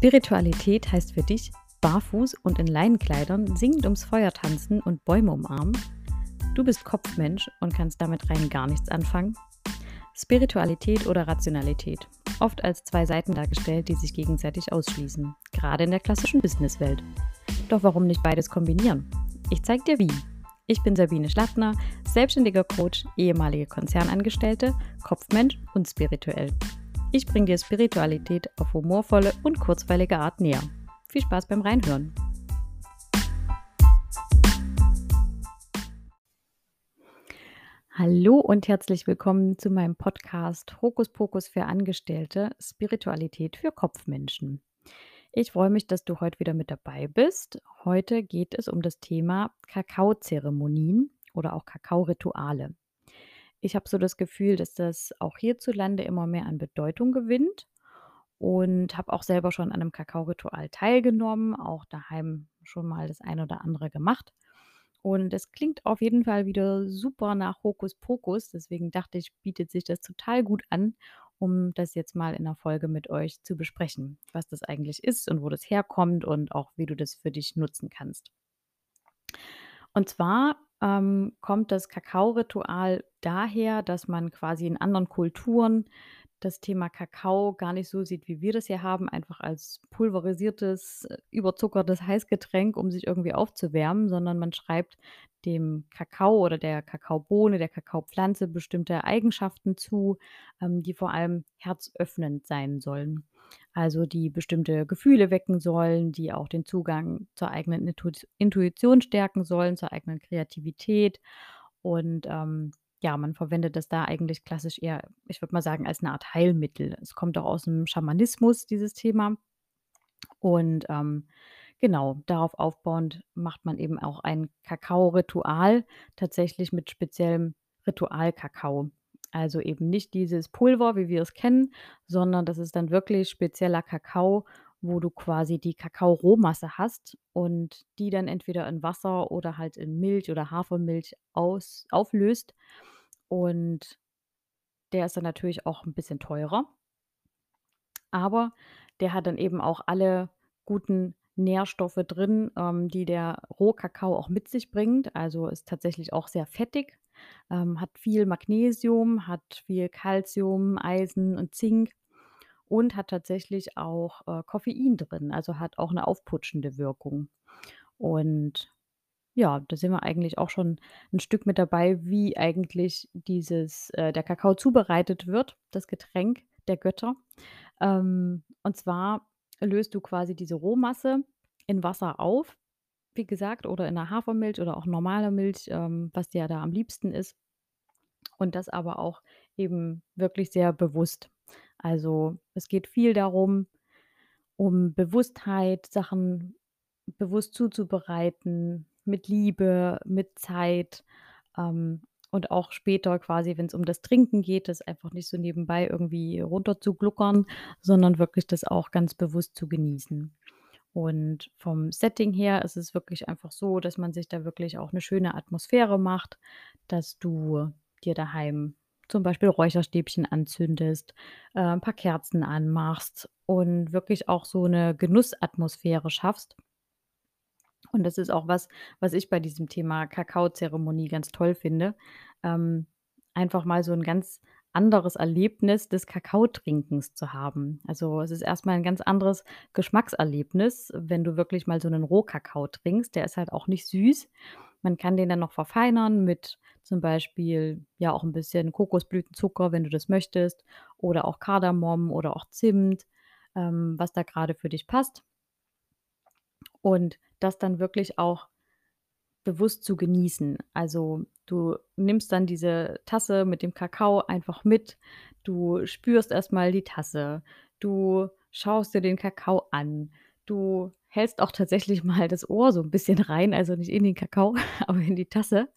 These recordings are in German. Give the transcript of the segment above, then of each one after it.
Spiritualität heißt für dich barfuß und in Leinenkleidern singend ums Feuer tanzen und Bäume umarmen? Du bist Kopfmensch und kannst damit rein gar nichts anfangen? Spiritualität oder Rationalität? Oft als zwei Seiten dargestellt, die sich gegenseitig ausschließen, gerade in der klassischen Businesswelt. Doch warum nicht beides kombinieren? Ich zeig dir wie. Ich bin Sabine Schlattner, selbstständiger Coach, ehemalige Konzernangestellte, Kopfmensch und spirituell. Ich bringe dir Spiritualität auf humorvolle und kurzweilige Art näher. Viel Spaß beim Reinhören. Hallo und herzlich willkommen zu meinem Podcast Hokus Pokus für Angestellte, Spiritualität für Kopfmenschen. Ich freue mich, dass du heute wieder mit dabei bist. Heute geht es um das Thema Kakaozeremonien oder auch Kakaorituale. Ich habe so das Gefühl, dass das auch hierzulande immer mehr an Bedeutung gewinnt und habe auch selber schon an einem Kakaoritual teilgenommen, auch daheim schon mal das eine oder andere gemacht. Und es klingt auf jeden Fall wieder super nach Hokuspokus. Deswegen dachte ich, bietet sich das total gut an, um das jetzt mal in der Folge mit euch zu besprechen, was das eigentlich ist und wo das herkommt und auch wie du das für dich nutzen kannst. Und zwar ähm, kommt das Kakaoritual daher, dass man quasi in anderen Kulturen das Thema Kakao gar nicht so sieht, wie wir das hier haben, einfach als pulverisiertes, äh, überzuckertes Heißgetränk, um sich irgendwie aufzuwärmen, sondern man schreibt dem Kakao oder der Kakaobohne, der Kakaopflanze bestimmte Eigenschaften zu, ähm, die vor allem herzöffnend sein sollen. Also die bestimmte Gefühle wecken sollen, die auch den Zugang zur eigenen Intuition stärken sollen, zur eigenen Kreativität. Und ähm, ja, man verwendet das da eigentlich klassisch eher, ich würde mal sagen, als eine Art Heilmittel. Es kommt auch aus dem Schamanismus, dieses Thema. Und ähm, genau, darauf aufbauend macht man eben auch ein Kakao-Ritual, tatsächlich mit speziellem Ritual-Kakao. Also eben nicht dieses Pulver, wie wir es kennen, sondern das ist dann wirklich spezieller Kakao, wo du quasi die Kakaorohmasse hast und die dann entweder in Wasser oder halt in Milch oder Hafermilch aus auflöst. Und der ist dann natürlich auch ein bisschen teurer. Aber der hat dann eben auch alle guten Nährstoffe drin, ähm, die der Rohkakao auch mit sich bringt. Also ist tatsächlich auch sehr fettig, ähm, hat viel Magnesium, hat viel Calcium, Eisen und Zink und hat tatsächlich auch äh, Koffein drin, also hat auch eine aufputschende Wirkung. Und ja, da sind wir eigentlich auch schon ein Stück mit dabei, wie eigentlich dieses äh, der Kakao zubereitet wird, das Getränk der Götter. Ähm, und zwar löst du quasi diese Rohmasse in Wasser auf, wie gesagt, oder in der Hafermilch oder auch normaler Milch, ähm, was dir da am liebsten ist. Und das aber auch eben wirklich sehr bewusst. Also es geht viel darum, um Bewusstheit, Sachen bewusst zuzubereiten, mit Liebe, mit Zeit ähm, und auch später quasi, wenn es um das Trinken geht, das einfach nicht so nebenbei irgendwie runter zu gluckern, sondern wirklich das auch ganz bewusst zu genießen. Und vom Setting her ist es wirklich einfach so, dass man sich da wirklich auch eine schöne Atmosphäre macht, dass du dir daheim zum Beispiel Räucherstäbchen anzündest, äh, ein paar Kerzen anmachst und wirklich auch so eine Genussatmosphäre schaffst. Und das ist auch was, was ich bei diesem Thema Kakaozeremonie ganz toll finde. Ähm, einfach mal so ein ganz anderes Erlebnis des Kakaotrinkens zu haben. Also, es ist erstmal ein ganz anderes Geschmackserlebnis, wenn du wirklich mal so einen Rohkakao trinkst. Der ist halt auch nicht süß. Man kann den dann noch verfeinern mit zum Beispiel, ja, auch ein bisschen Kokosblütenzucker, wenn du das möchtest, oder auch Kardamom oder auch Zimt, ähm, was da gerade für dich passt. Und das dann wirklich auch bewusst zu genießen. Also, du nimmst dann diese Tasse mit dem Kakao einfach mit. Du spürst erstmal die Tasse. Du schaust dir den Kakao an. Du hältst auch tatsächlich mal das Ohr so ein bisschen rein, also nicht in den Kakao, aber in die Tasse.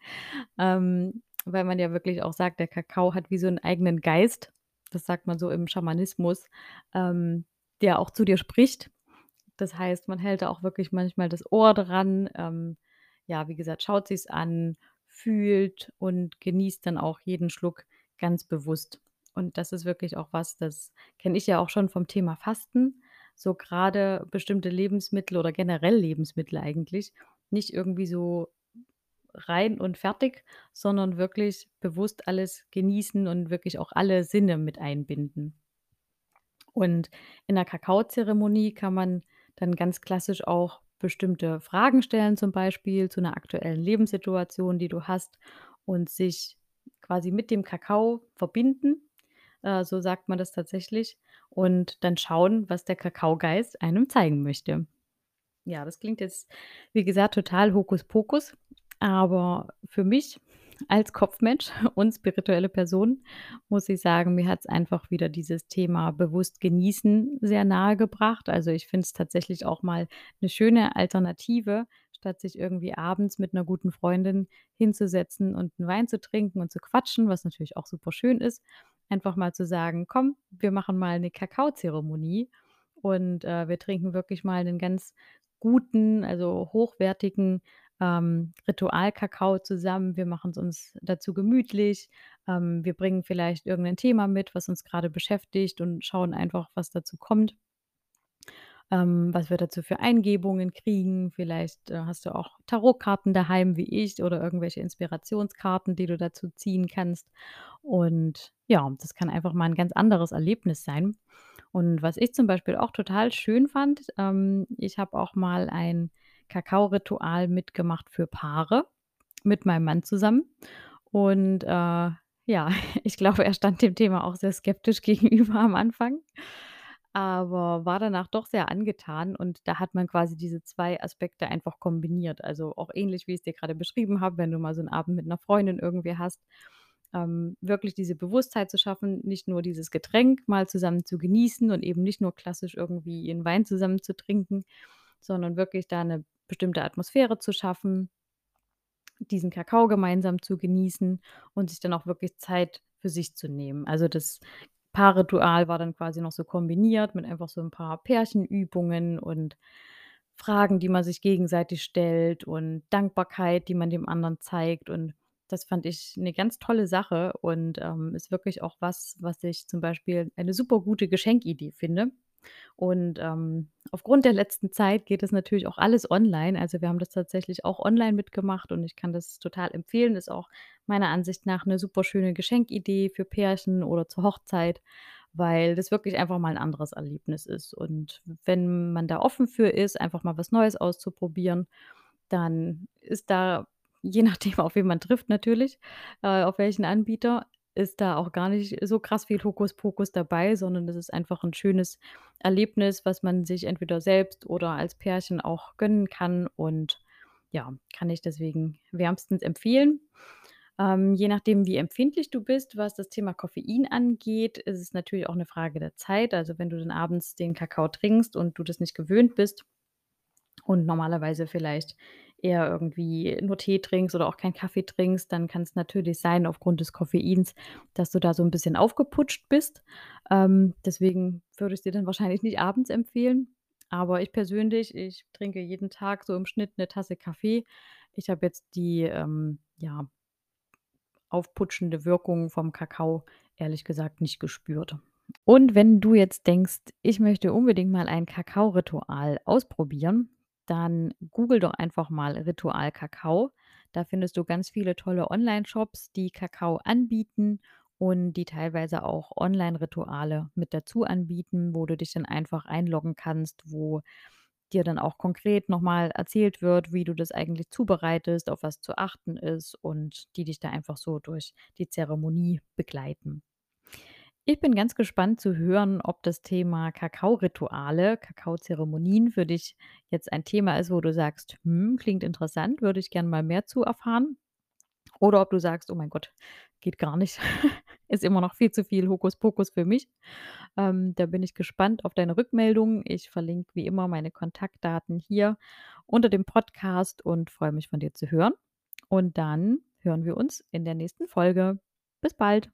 Ähm, weil man ja wirklich auch sagt, der Kakao hat wie so einen eigenen Geist. Das sagt man so im Schamanismus, ähm, der auch zu dir spricht. Das heißt, man hält auch wirklich manchmal das Ohr dran. Ähm, ja, wie gesagt, schaut sich's an, fühlt und genießt dann auch jeden Schluck ganz bewusst. Und das ist wirklich auch was, das kenne ich ja auch schon vom Thema Fasten. so grade bestimmte Lebensmittel oder generell Lebensmittel eigentlich nicht irgendwie so rein und fertig, sondern wirklich bewusst alles genießen und wirklich auch alle Sinne mit einbinden. Und in 'ner Kakaozeremonie kann man dann ganz klassisch auch bestimmte Fragen stellen, zum Beispiel zu 'ner aktuellen Lebenssituation, die du hast und sich quasi mit dem Kakao verbinden. Äh, so sagt man das tatsächlich und dann schauen, was der Kakaogeist einem zeigen möchte. Ja, das klingt jetzt, wie gesagt, total Hokuspokus, aber für mich als Kopfmensch und spirituelle Person muss ich sagen, mir hat's einfach wieder dieses Thema bewusst genießen sehr nahegebracht. Also, ich finde es tatsächlich auch mal 'ne schöne Alternative, statt sich irgendwie abends mit 'ner guten Freundin hinzusetzen und 'n Wein zu trinken und zu quatschen, was natürlich auch super schön ist, einfach mal zu sagen: „Komm, wir machen mal 'ne Kakaozeremonie und, äh, wir trinken wirklich mal 'nen ganz guten, also hochwertigen, ähm, Ritual-Kakao zusammen. Wir machen's uns dazu gemütlich. Ähm, wir bringen vielleicht irgend 'nen Thema mit, was uns grade beschäftigt und schauen einfach, was dazu kommt.“ Ähm, was wir dazu für Eingebungen kriegen. Vielleicht, äh, hast du auch Tarotkarten daheim wie ich oder irgendwelche Inspirationskarten, die du dazu ziehen kannst. Und ja, das kann einfach mal 'n ganz anderes Erlebnis sein. Und was ich zum Beispiel auch total schön fand, ähm, ich habe auch mal ein Kakaoritual mitgemacht für Paare mit meinem Mann zusammen. Und, äh, ja, ich glaube, er stand dem Thema auch sehr skeptisch gegenüber am Anfang, aber war danach doch sehr angetan und da hat man quasi diese 2 Aspekte einfach kombiniert. Also, auch ähnlich, wie ich's dir grade beschrieben habe, wenn du mal so 'n Abend mit 'ner Freundin irgendwie hast, ähm, wirklich diese Bewusstheit zu schaffen, nicht nur dieses Getränk mal zusammen zu genießen und eben nicht nur klassisch irgendwie 'n Wein zusammen zu trinken, sondern wirklich da 'ne bestimmte Atmosphäre zu schaffen diesen Kakao gemeinsam zu genießen und sich dann auch wirklich Zeit für sich zu nehmen. Also, das Paarritual war dann quasi noch so kombiniert mit einfach so 'n paar Pärchenübungen und Fragen, die man sich gegenseitig stellt und Dankbarkeit, die man dem anderen zeigt. Und das fand ich 'ne ganz tolle Sache und, ähm, ist wirklich auch was, was ich zum Beispiel eine super gute Geschenkidee finde. Und, ähm, aufgrund der letzten Zeit geht das natürlich auch alles online. Also, wir haben das tatsächlich auch online mitgemacht und ich kann das total empfehlen. Ist auch meiner Ansicht nach 'ne super schöne Geschenkidee für Pärchen oder zur Hochzeit, weil das wirklich einfach mal 'n anderes Erlebnis ist. Und wenn man da offen für ist, einfach mal was Neues auszuprobieren, dann ist da, je nachdem, auf wen man trifft natürlich, äh, auf welchen Anbieter, ist da auch gar nicht so krass viel Hokuspokus dabei, sondern das ist einfach 'n schönes Erlebnis, was man sich entweder selbst oder als Pärchen auch gönnen kann und ja, kann ich deswegen wärmstens empfehlen. Ähm, je nachdem, wie empfindlich du bist, was das Thema Koffein angeht, ist es natürlich auch 'ne Frage der Zeit. Also, wenn du dann abends den Kakao trinkst und du das nicht gewöhnt bist und normalerweise vielleicht eher irgendwie nur Tee trinkst oder auch keinen Kaffee trinkst, dann kann's natürlich sein aufgrund des Koffeins, dass du da so 'n bisschen aufgeputscht bist. Ähm, deswegen würde ich's dir dann wahrscheinlich nicht abends empfehlen. Aber ich persönlich, ich trinke jeden Tag so im Schnitt 'ne Tasse Kaffee. Ich habe jetzt die, ähm, ja aufputschende Wirkung vom Kakao ehrlich gesagt nicht gespürt. Und wenn du jetzt denkst: „Ich möchte unbedingt mal ein Kakaoritual ausprobieren“, dann google doch einfach mal Ritual Kakao. Da findest du ganz viele tolle Onlineshops, die Kakao anbieten und die teilweise auch Online-Rituale mit dazu anbieten, wo du dich dann einfach einloggen kannst, wo dir dann auch konkret noch mal erzählt wird, wie du das eigentlich zubereitest, auf was zu achten ist und die dich da einfach so durch die Zeremonie begleiten. Ich bin ganz gespannt zu hören, ob das Thema Kakaorituale, Kakaozeremonien für dich jetzt ein Thema ist, wo du sagst: „Hm, klingt interessant, würde ich gern mal mehr zu erfahren.“ Oder ob du sagst: „Oh mein Gott, geht gar nicht, ist immer noch viel zu viel Hokuspokus für mich.“ Ähm, da bin ich gespannt auf deine Rückmeldung. Ich verlinke wie immer meine Kontaktdaten hier unter dem Podcast und freue mich, von dir zu hören. Und dann hören wir uns in der nächsten Folge. Bis bald.